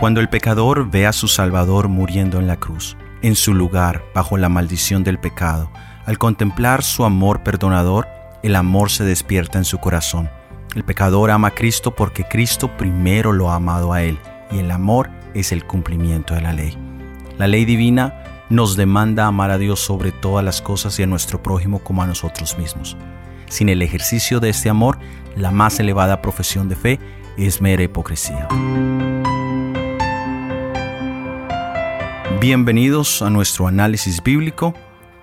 Cuando el pecador ve a su Salvador muriendo en la cruz, en su lugar, bajo la maldición del pecado, al contemplar su amor perdonador, el amor se despierta en su corazón. El pecador ama a Cristo porque Cristo primero lo ha amado a él, y el amor es el cumplimiento de la ley. La ley divina nos demanda amar a Dios sobre todas las cosas y a nuestro prójimo como a nosotros mismos. Sin el ejercicio de este amor, la más elevada profesión de fe es mera hipocresía. Bienvenidos a nuestro análisis bíblico,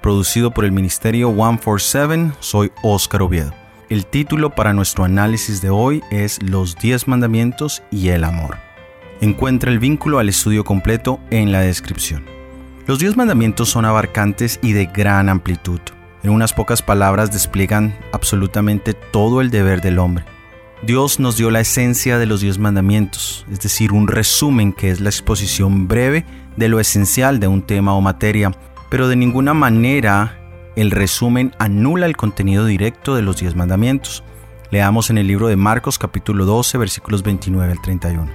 producido por el Ministerio 147. Soy Óscar Oviedo. El título para nuestro análisis de hoy es Los 10 mandamientos y el amor. Encuentra el vínculo al estudio completo en la descripción. Los 10 mandamientos son abarcantes y de gran amplitud. En unas pocas palabras despliegan absolutamente todo el deber del hombre. Dios nos dio la esencia de los diez mandamientos, es decir, un resumen que es la exposición breve de lo esencial de un tema o materia, pero de ninguna manera el resumen anula el contenido directo de los diez mandamientos. Leamos en el libro de Marcos capítulo 12 versículos 29 al 31.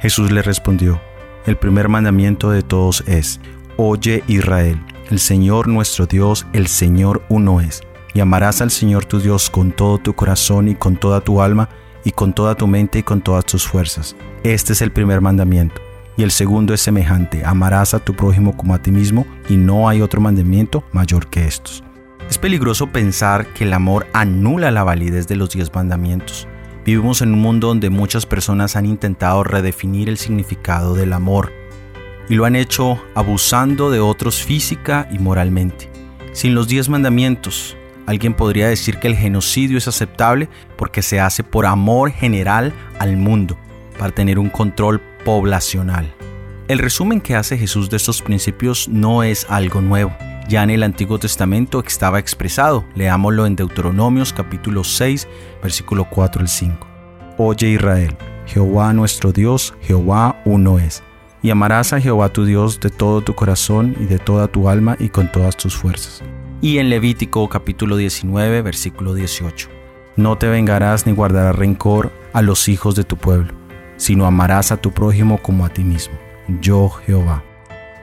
Jesús le respondió, el primer mandamiento de todos es, Oye Israel, el Señor nuestro Dios, el Señor uno es y amarás al Señor tu Dios con todo tu corazón y con toda tu alma y con toda tu mente y con todas tus fuerzas. Este es el primer mandamiento. Y el segundo es semejante, amarás a tu prójimo como a ti mismo y no hay otro mandamiento mayor que estos. Es peligroso pensar que el amor anula la validez de los diez mandamientos. Vivimos en un mundo donde muchas personas han intentado redefinir el significado del amor y lo han hecho abusando de otros física y moralmente. Sin los diez mandamientos, Alguien podría decir que el genocidio es aceptable porque se hace por amor general al mundo, para tener un control poblacional. El resumen que hace Jesús de estos principios no es algo nuevo. Ya en el Antiguo Testamento estaba expresado. Leámoslo en Deuteronomios capítulo 6, versículo 4 al 5. Oye Israel, Jehová nuestro Dios, Jehová uno es. Y amarás a Jehová tu Dios de todo tu corazón y de toda tu alma y con todas tus fuerzas y en Levítico capítulo 19 versículo 18. No te vengarás ni guardarás rencor a los hijos de tu pueblo, sino amarás a tu prójimo como a ti mismo, yo Jehová.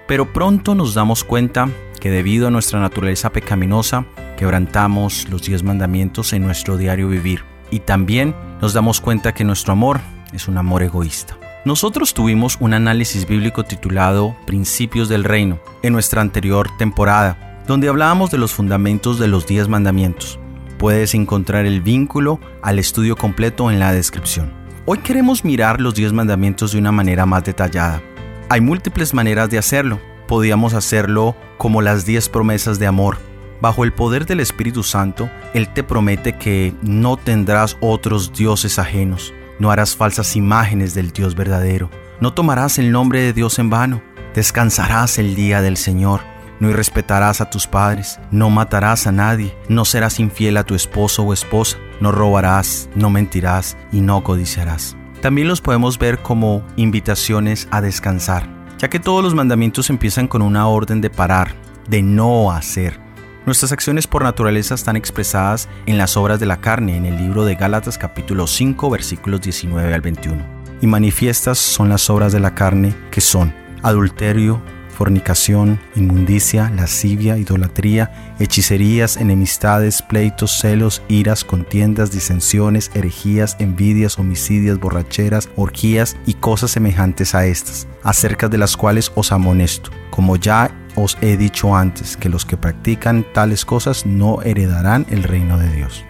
Pero pronto nos damos cuenta que debido a nuestra naturaleza pecaminosa, quebrantamos los diez mandamientos en nuestro diario vivir. Y también nos damos cuenta que nuestro amor es un amor egoísta. Nosotros tuvimos un análisis bíblico titulado Principios del Reino en nuestra anterior temporada donde hablábamos de los fundamentos de los diez mandamientos. Puedes encontrar el vínculo al estudio completo en la descripción. Hoy queremos mirar los diez mandamientos de una manera más detallada. Hay múltiples maneras de hacerlo. Podríamos hacerlo como las diez promesas de amor. Bajo el poder del Espíritu Santo, Él te promete que no tendrás otros dioses ajenos, no harás falsas imágenes del Dios verdadero, no tomarás el nombre de Dios en vano, descansarás el día del Señor no irrespetarás a tus padres, no matarás a nadie, no serás infiel a tu esposo o esposa, no robarás, no mentirás y no codiciarás. También los podemos ver como invitaciones a descansar, ya que todos los mandamientos empiezan con una orden de parar, de no hacer. Nuestras acciones por naturaleza están expresadas en las obras de la carne en el libro de Gálatas capítulo 5 versículos 19 al 21. Y manifiestas son las obras de la carne que son adulterio, fornicación, inmundicia, lascivia, idolatría, hechicerías, enemistades, pleitos, celos, iras, contiendas, disensiones, herejías, envidias, homicidios, borracheras, orgías y cosas semejantes a estas, acerca de las cuales os amonesto, como ya os he dicho antes, que los que practican tales cosas no heredarán el reino de Dios.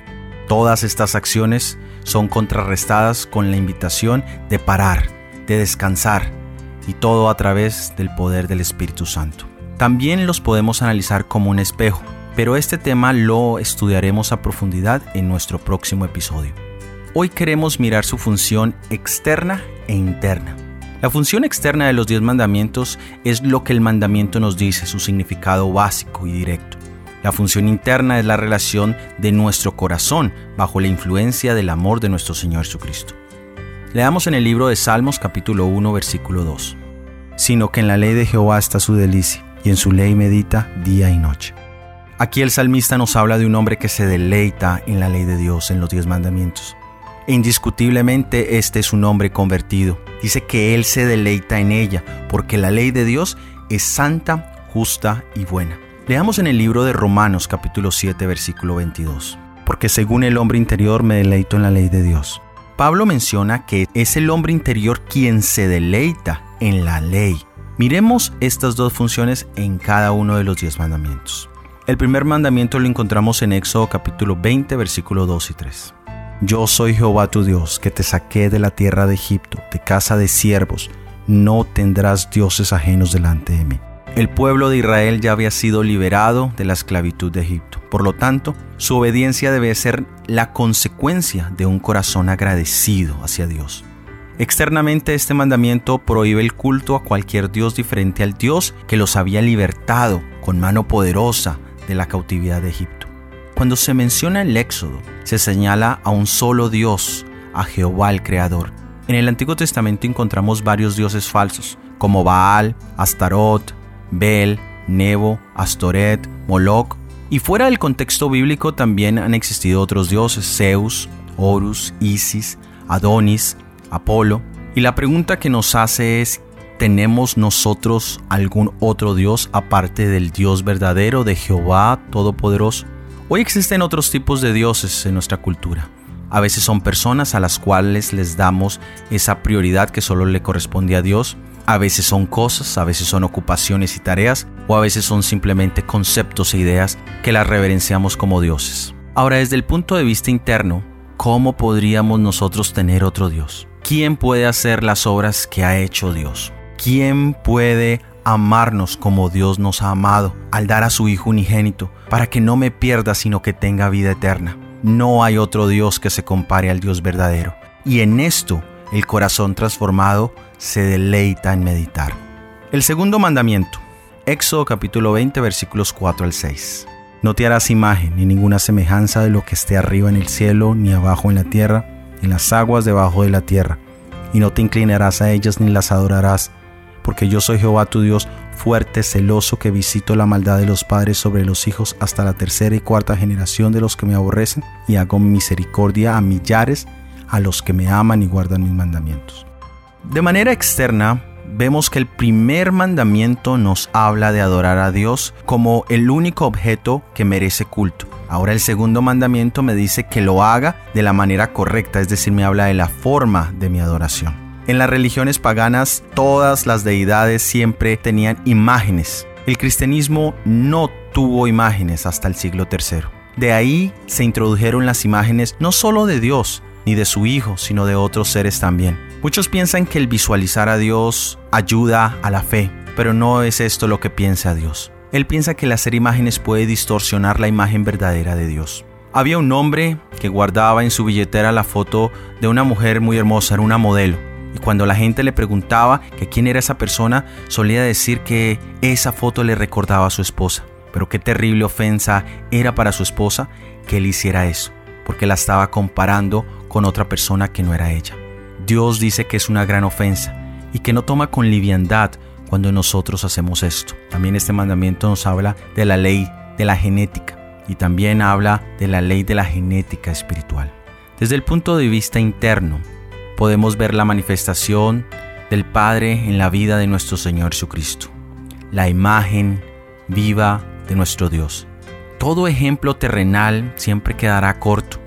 Todas estas acciones son contrarrestadas con la invitación de parar, de descansar, y todo a través del poder del Espíritu Santo. También los podemos analizar como un espejo, pero este tema lo estudiaremos a profundidad en nuestro próximo episodio. Hoy queremos mirar su función externa e interna. La función externa de los diez mandamientos es lo que el mandamiento nos dice, su significado básico y directo. La función interna es la relación de nuestro corazón bajo la influencia del amor de nuestro Señor Jesucristo. Leamos en el libro de Salmos capítulo 1 versículo 2. Sino que en la ley de Jehová está su delicia, y en su ley medita día y noche. Aquí el salmista nos habla de un hombre que se deleita en la ley de Dios, en los diez mandamientos. e indiscutiblemente este es un hombre convertido. Dice que Él se deleita en ella, porque la ley de Dios es santa, justa y buena. Leamos en el libro de Romanos capítulo 7 versículo 22. Porque según el hombre interior me deleito en la ley de Dios. Pablo menciona que es el hombre interior quien se deleita en la ley. Miremos estas dos funciones en cada uno de los diez mandamientos. El primer mandamiento lo encontramos en Éxodo capítulo 20 versículo 2 y 3. Yo soy Jehová tu Dios, que te saqué de la tierra de Egipto, de casa de siervos. No tendrás dioses ajenos delante de mí. El pueblo de Israel ya había sido liberado de la esclavitud de Egipto. Por lo tanto, su obediencia debe ser la consecuencia de un corazón agradecido hacia Dios. Externamente este mandamiento prohíbe el culto a cualquier Dios diferente al Dios que los había libertado con mano poderosa de la cautividad de Egipto. Cuando se menciona el Éxodo, se señala a un solo Dios, a Jehová el Creador. En el Antiguo Testamento encontramos varios dioses falsos, como Baal, Astarot, Bel, Nebo, Astoret, Moloch, y fuera del contexto bíblico también han existido otros dioses, Zeus, Horus, Isis, Adonis, Apolo. Y la pregunta que nos hace es, ¿tenemos nosotros algún otro Dios aparte del Dios verdadero de Jehová Todopoderoso? Hoy existen otros tipos de dioses en nuestra cultura. A veces son personas a las cuales les damos esa prioridad que solo le corresponde a Dios. A veces son cosas, a veces son ocupaciones y tareas, o a veces son simplemente conceptos e ideas que las reverenciamos como dioses. Ahora, desde el punto de vista interno, ¿cómo podríamos nosotros tener otro Dios? ¿Quién puede hacer las obras que ha hecho Dios? ¿Quién puede amarnos como Dios nos ha amado al dar a su Hijo unigénito, para que no me pierda sino que tenga vida eterna. No hay otro Dios que se compare al Dios verdadero. Y en esto el corazón transformado se deleita en meditar. El segundo mandamiento, Éxodo capítulo 20 versículos 4 al 6. No te harás imagen ni ninguna semejanza de lo que esté arriba en el cielo, ni abajo en la tierra, en las aguas debajo de la tierra, y no te inclinarás a ellas ni las adorarás porque yo soy Jehová tu Dios, fuerte, celoso, que visito la maldad de los padres sobre los hijos hasta la tercera y cuarta generación de los que me aborrecen, y hago misericordia a millares a los que me aman y guardan mis mandamientos. De manera externa, vemos que el primer mandamiento nos habla de adorar a Dios como el único objeto que merece culto. Ahora el segundo mandamiento me dice que lo haga de la manera correcta, es decir, me habla de la forma de mi adoración. En las religiones paganas todas las deidades siempre tenían imágenes. El cristianismo no tuvo imágenes hasta el siglo III. De ahí se introdujeron las imágenes no solo de Dios, ni de su Hijo, sino de otros seres también. Muchos piensan que el visualizar a Dios ayuda a la fe, pero no es esto lo que piensa Dios. Él piensa que el hacer imágenes puede distorsionar la imagen verdadera de Dios. Había un hombre que guardaba en su billetera la foto de una mujer muy hermosa, era una modelo. Y cuando la gente le preguntaba que quién era esa persona, solía decir que esa foto le recordaba a su esposa. Pero qué terrible ofensa era para su esposa que él hiciera eso, porque la estaba comparando con otra persona que no era ella. Dios dice que es una gran ofensa y que no toma con liviandad cuando nosotros hacemos esto. También este mandamiento nos habla de la ley de la genética y también habla de la ley de la genética espiritual. Desde el punto de vista interno, podemos ver la manifestación del Padre en la vida de nuestro Señor Jesucristo, la imagen viva de nuestro Dios. Todo ejemplo terrenal siempre quedará corto,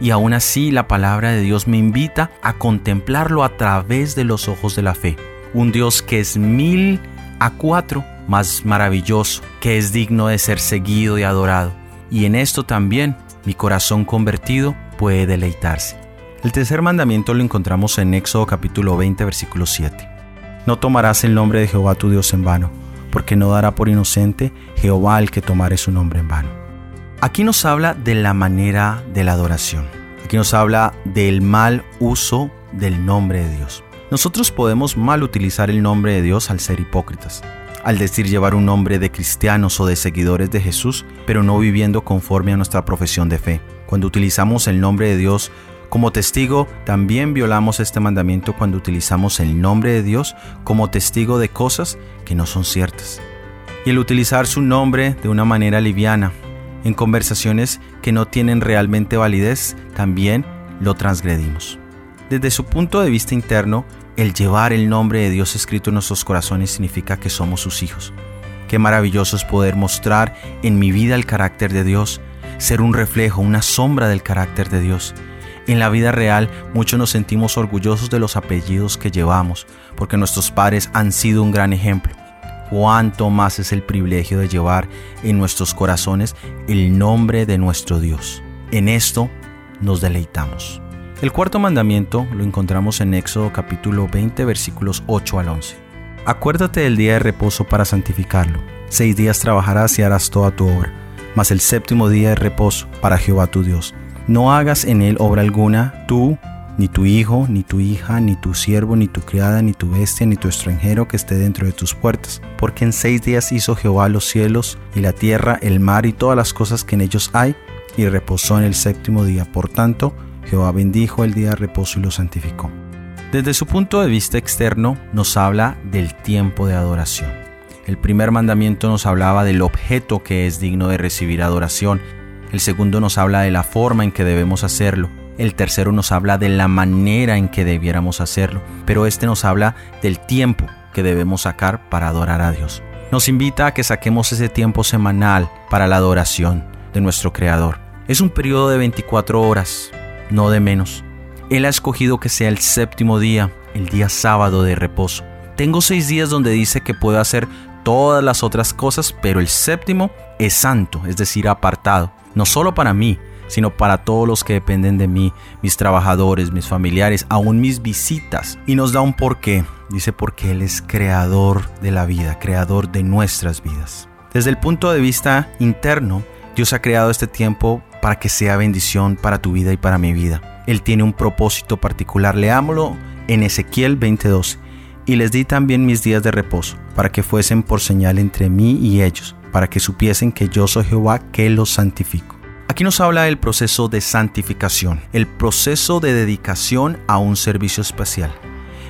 y aún así la palabra de Dios me invita a contemplarlo a través de los ojos de la fe. Un Dios que es mil a cuatro más maravilloso, que es digno de ser seguido y adorado. Y en esto también mi corazón convertido puede deleitarse. El tercer mandamiento lo encontramos en Éxodo capítulo 20 versículo 7. No tomarás el nombre de Jehová tu Dios en vano, porque no dará por inocente Jehová el que tomare su nombre en vano. Aquí nos habla de la manera de la adoración. Aquí nos habla del mal uso del nombre de Dios. Nosotros podemos mal utilizar el nombre de Dios al ser hipócritas, al decir llevar un nombre de cristianos o de seguidores de Jesús, pero no viviendo conforme a nuestra profesión de fe. Cuando utilizamos el nombre de Dios como testigo, también violamos este mandamiento cuando utilizamos el nombre de Dios como testigo de cosas que no son ciertas. Y el utilizar su nombre de una manera liviana, en conversaciones que no tienen realmente validez, también lo transgredimos. Desde su punto de vista interno, el llevar el nombre de Dios escrito en nuestros corazones significa que somos sus hijos. Qué maravilloso es poder mostrar en mi vida el carácter de Dios, ser un reflejo, una sombra del carácter de Dios. En la vida real muchos nos sentimos orgullosos de los apellidos que llevamos, porque nuestros padres han sido un gran ejemplo. Cuánto más es el privilegio de llevar en nuestros corazones el nombre de nuestro Dios. En esto nos deleitamos. El cuarto mandamiento lo encontramos en Éxodo capítulo 20 versículos 8 al 11. Acuérdate del día de reposo para santificarlo. Seis días trabajarás y harás toda tu obra, mas el séptimo día de reposo para Jehová tu Dios. No hagas en él obra alguna, tú, ni tu hijo, ni tu hija, ni tu siervo, ni tu criada, ni tu bestia, ni tu extranjero que esté dentro de tus puertas. Porque en seis días hizo Jehová los cielos y la tierra, el mar y todas las cosas que en ellos hay, y reposó en el séptimo día. Por tanto, Jehová bendijo el día de reposo y lo santificó. Desde su punto de vista externo nos habla del tiempo de adoración. El primer mandamiento nos hablaba del objeto que es digno de recibir adoración. El segundo nos habla de la forma en que debemos hacerlo. El tercero nos habla de la manera en que debiéramos hacerlo. Pero este nos habla del tiempo que debemos sacar para adorar a Dios. Nos invita a que saquemos ese tiempo semanal para la adoración de nuestro Creador. Es un periodo de 24 horas, no de menos. Él ha escogido que sea el séptimo día, el día sábado de reposo. Tengo seis días donde dice que puedo hacer todas las otras cosas, pero el séptimo es santo, es decir, apartado, no solo para mí, sino para todos los que dependen de mí, mis trabajadores, mis familiares, aún mis visitas. Y nos da un porqué. Dice porque Él es creador de la vida, creador de nuestras vidas. Desde el punto de vista interno, Dios ha creado este tiempo para que sea bendición para tu vida y para mi vida. Él tiene un propósito particular. Leámoslo en Ezequiel 22. Y les di también mis días de reposo, para que fuesen por señal entre mí y ellos, para que supiesen que yo soy Jehová que los santifico. Aquí nos habla del proceso de santificación, el proceso de dedicación a un servicio especial.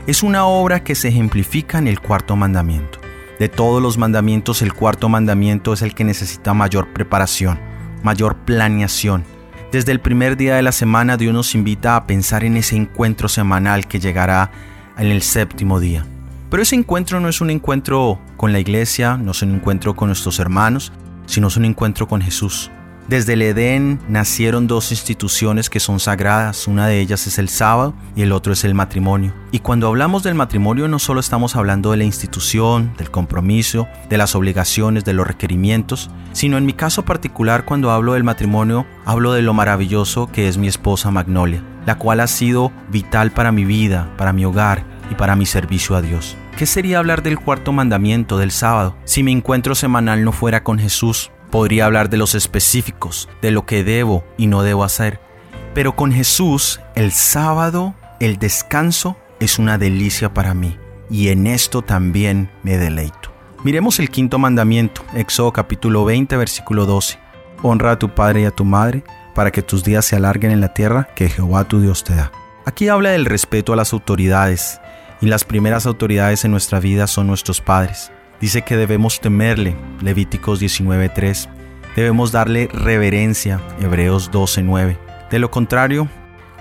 Es una obra que se ejemplifica en el cuarto mandamiento. De todos los mandamientos, el cuarto mandamiento es el que necesita mayor preparación, mayor planeación. Desde el primer día de la semana Dios nos invita a pensar en ese encuentro semanal que llegará en el séptimo día. Pero ese encuentro no es un encuentro con la iglesia, no es un encuentro con nuestros hermanos, sino es un encuentro con Jesús. Desde el Edén nacieron dos instituciones que son sagradas, una de ellas es el sábado y el otro es el matrimonio. Y cuando hablamos del matrimonio no solo estamos hablando de la institución, del compromiso, de las obligaciones, de los requerimientos, sino en mi caso particular cuando hablo del matrimonio hablo de lo maravilloso que es mi esposa Magnolia, la cual ha sido vital para mi vida, para mi hogar y para mi servicio a Dios. ¿Qué sería hablar del cuarto mandamiento del sábado si mi encuentro semanal no fuera con Jesús? Podría hablar de los específicos, de lo que debo y no debo hacer. Pero con Jesús, el sábado, el descanso, es una delicia para mí. Y en esto también me deleito. Miremos el quinto mandamiento, Éxodo capítulo 20, versículo 12. Honra a tu padre y a tu madre, para que tus días se alarguen en la tierra que Jehová tu Dios te da. Aquí habla del respeto a las autoridades, y las primeras autoridades en nuestra vida son nuestros padres. Dice que debemos temerle, Levíticos 19.3. Debemos darle reverencia, Hebreos 12.9. De lo contrario,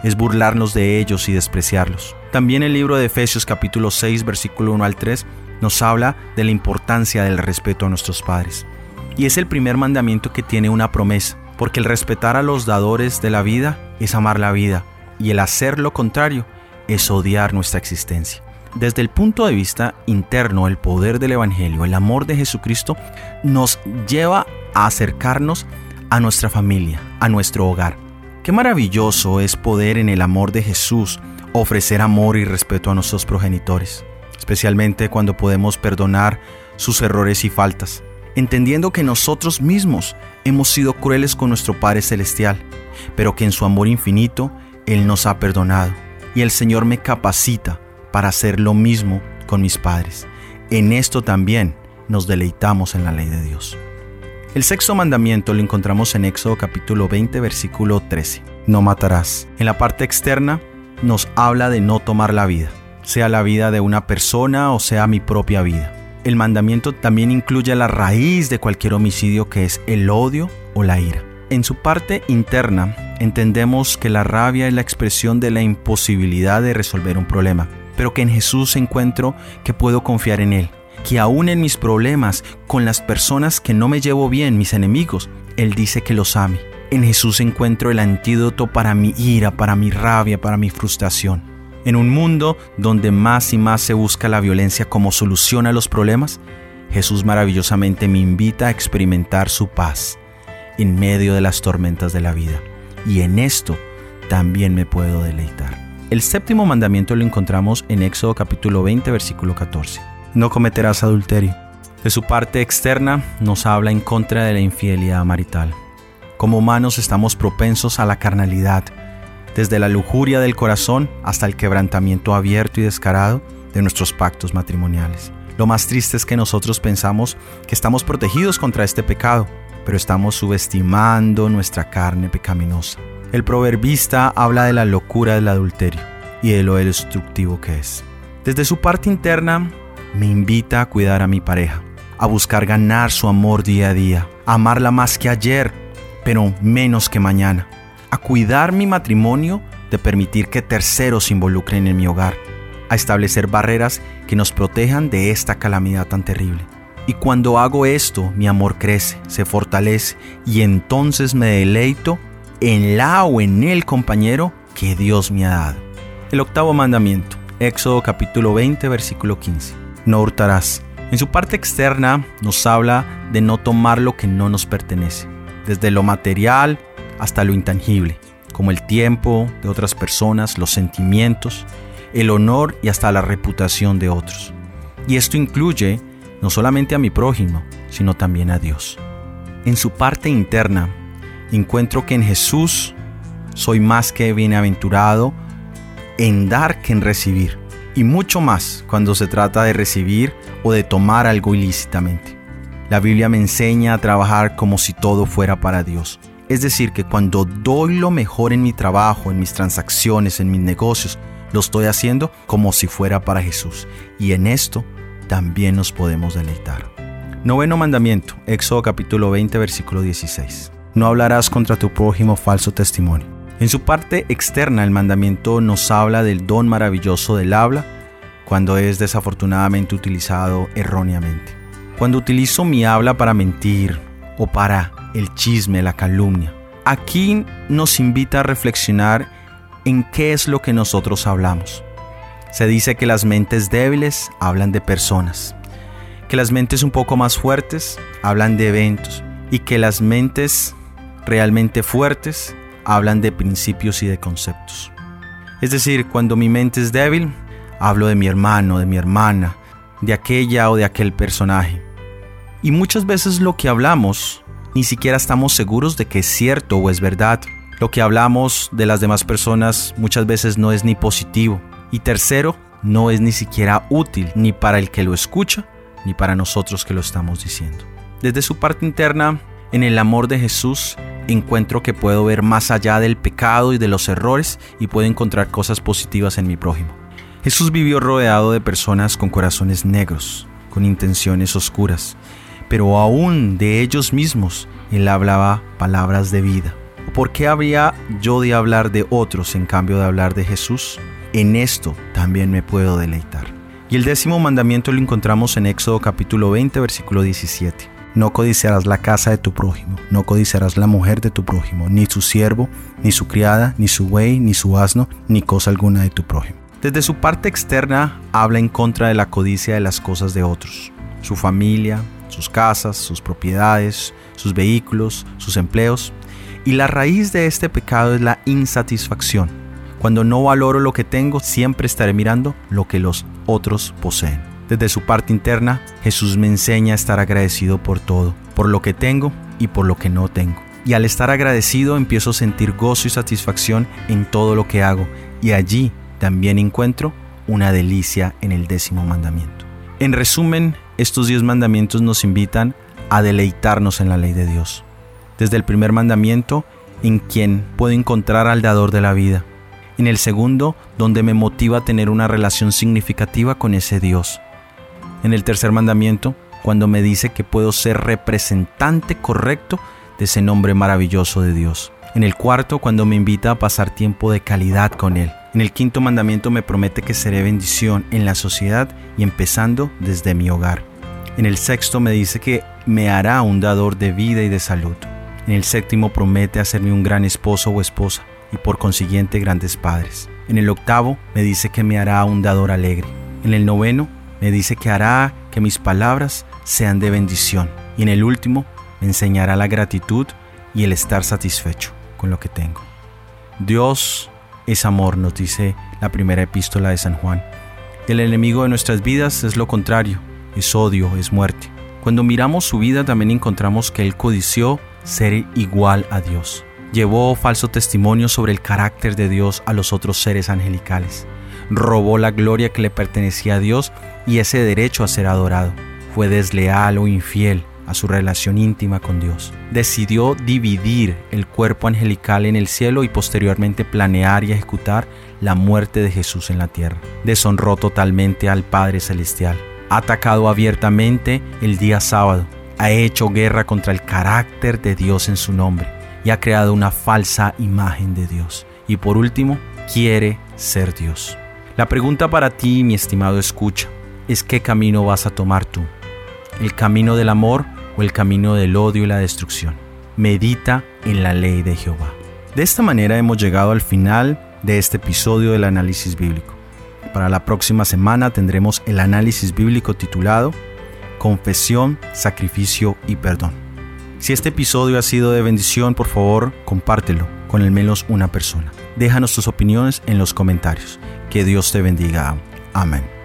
es burlarnos de ellos y despreciarlos. También el libro de Efesios capítulo 6 versículo 1 al 3 nos habla de la importancia del respeto a nuestros padres. Y es el primer mandamiento que tiene una promesa, porque el respetar a los dadores de la vida es amar la vida, y el hacer lo contrario es odiar nuestra existencia. Desde el punto de vista interno, el poder del Evangelio, el amor de Jesucristo, nos lleva a acercarnos a nuestra familia, a nuestro hogar. Qué maravilloso es poder en el amor de Jesús ofrecer amor y respeto a nuestros progenitores, especialmente cuando podemos perdonar sus errores y faltas, entendiendo que nosotros mismos hemos sido crueles con nuestro Padre Celestial, pero que en su amor infinito Él nos ha perdonado y el Señor me capacita para hacer lo mismo con mis padres. En esto también nos deleitamos en la ley de Dios. El sexto mandamiento lo encontramos en Éxodo capítulo 20 versículo 13. No matarás. En la parte externa nos habla de no tomar la vida, sea la vida de una persona o sea mi propia vida. El mandamiento también incluye la raíz de cualquier homicidio que es el odio o la ira. En su parte interna entendemos que la rabia es la expresión de la imposibilidad de resolver un problema, pero que en Jesús encuentro que puedo confiar en Él, que aún en mis problemas, con las personas que no me llevo bien, mis enemigos, Él dice que los ame. En Jesús encuentro el antídoto para mi ira, para mi rabia, para mi frustración. En un mundo donde más y más se busca la violencia como solución a los problemas, Jesús maravillosamente me invita a experimentar su paz en medio de las tormentas de la vida. Y en esto también me puedo deleitar. El séptimo mandamiento lo encontramos en Éxodo capítulo 20 versículo 14. No cometerás adulterio. De su parte externa nos habla en contra de la infidelidad marital. Como humanos estamos propensos a la carnalidad, desde la lujuria del corazón hasta el quebrantamiento abierto y descarado de nuestros pactos matrimoniales. Lo más triste es que nosotros pensamos que estamos protegidos contra este pecado, pero estamos subestimando nuestra carne pecaminosa. El proverbista habla de la locura del adulterio y de lo destructivo que es. Desde su parte interna, me invita a cuidar a mi pareja, a buscar ganar su amor día a día, a amarla más que ayer, pero menos que mañana, a cuidar mi matrimonio de permitir que terceros se involucren en mi hogar, a establecer barreras que nos protejan de esta calamidad tan terrible. Y cuando hago esto, mi amor crece, se fortalece y entonces me deleito en la o en el compañero que Dios me ha dado. El octavo mandamiento, Éxodo capítulo 20, versículo 15. No hurtarás. En su parte externa nos habla de no tomar lo que no nos pertenece, desde lo material hasta lo intangible, como el tiempo de otras personas, los sentimientos, el honor y hasta la reputación de otros. Y esto incluye no solamente a mi prójimo, sino también a Dios. En su parte interna, encuentro que en Jesús soy más que bienaventurado en dar que en recibir, y mucho más cuando se trata de recibir o de tomar algo ilícitamente. La Biblia me enseña a trabajar como si todo fuera para Dios. Es decir, que cuando doy lo mejor en mi trabajo, en mis transacciones, en mis negocios, lo estoy haciendo como si fuera para Jesús. Y en esto también nos podemos deleitar. Noveno mandamiento, Éxodo capítulo 20, versículo 16. No hablarás contra tu prójimo falso testimonio. En su parte externa, el mandamiento nos habla del don maravilloso del habla cuando es desafortunadamente utilizado erróneamente. Cuando utilizo mi habla para mentir o para el chisme, la calumnia. Aquí nos invita a reflexionar en qué es lo que nosotros hablamos. Se dice que las mentes débiles hablan de personas, que las mentes un poco más fuertes hablan de eventos y que las mentes realmente fuertes hablan de principios y de conceptos. Es decir, cuando mi mente es débil, hablo de mi hermano, de mi hermana, de aquella o de aquel personaje. Y muchas veces lo que hablamos ni siquiera estamos seguros de que es cierto o es verdad. Lo que hablamos de las demás personas muchas veces no es ni positivo, y tercero, no es ni siquiera útil ni para el que lo escucha, ni para nosotros que lo estamos diciendo. Desde su parte interna, en el amor de Jesús, encuentro que puedo ver más allá del pecado y de los errores y puedo encontrar cosas positivas en mi prójimo. Jesús vivió rodeado de personas con corazones negros, con intenciones oscuras, pero aún de ellos mismos él hablaba palabras de vida. ¿Por qué habría yo de hablar de otros en cambio de hablar de Jesús? en esto también me puedo deleitar. Y el décimo mandamiento lo encontramos en Éxodo capítulo 20, versículo 17. No codiciarás la casa de tu prójimo, no codiciarás la mujer de tu prójimo, ni su siervo, ni su criada, ni su buey, ni su asno, ni cosa alguna de tu prójimo. Desde su parte externa habla en contra de la codicia de las cosas de otros, su familia, sus casas, sus propiedades, sus vehículos, sus empleos. Y la raíz de este pecado es la insatisfacción, cuando no valoro lo que tengo, siempre estaré mirando lo que los otros poseen. Desde su parte interna, Jesús me enseña a estar agradecido por todo, por lo que tengo y por lo que no tengo. Y al estar agradecido empiezo a sentir gozo y satisfacción en todo lo que hago. Y allí también encuentro una delicia en el décimo mandamiento. En resumen, estos diez mandamientos nos invitan a deleitarnos en la ley de Dios. Desde el primer mandamiento, en quien puedo encontrar al dador de la vida, en el segundo, donde me motiva a tener una relación significativa con ese Dios. En el tercer mandamiento, cuando me dice que puedo ser representante correcto de ese nombre maravilloso de Dios. En el cuarto, cuando me invita a pasar tiempo de calidad con Él. En el quinto mandamiento me promete que seré bendición en la sociedad y empezando desde mi hogar. En el sexto me dice que me hará un dador de vida y de salud. En el séptimo promete hacerme un gran esposo o esposa y por consiguiente grandes padres. En el octavo me dice que me hará un dador alegre. En el noveno me dice que hará que mis palabras sean de bendición. Y en el último me enseñará la gratitud y el estar satisfecho con lo que tengo. Dios es amor, nos dice la primera epístola de San Juan. El enemigo de nuestras vidas es lo contrario, es odio, es muerte. Cuando miramos su vida también encontramos que él codició ser igual a Dios. Llevó falso testimonio sobre el carácter de Dios a los otros seres angelicales. Robó la gloria que le pertenecía a Dios y ese derecho a ser adorado. Fue desleal o infiel a su relación íntima con Dios. Decidió dividir el cuerpo angelical en el cielo y posteriormente planear y ejecutar la muerte de Jesús en la tierra. Deshonró totalmente al Padre Celestial. Ha atacado abiertamente el día sábado. Ha hecho guerra contra el carácter de Dios en su nombre y ha creado una falsa imagen de Dios. Y por último, quiere ser Dios. La pregunta para ti, mi estimado escucha, es qué camino vas a tomar tú. ¿El camino del amor o el camino del odio y la destrucción. Medita en la ley de Jehová. De esta manera hemos llegado al final de este episodio del análisis bíblico. Para la próxima semana tendremos el análisis bíblico titulado Confesión, Sacrificio y Perdón. Si este episodio ha sido de bendición, por favor, compártelo con al menos una persona. Déjanos tus opiniones en los comentarios. Que Dios te bendiga. Amén.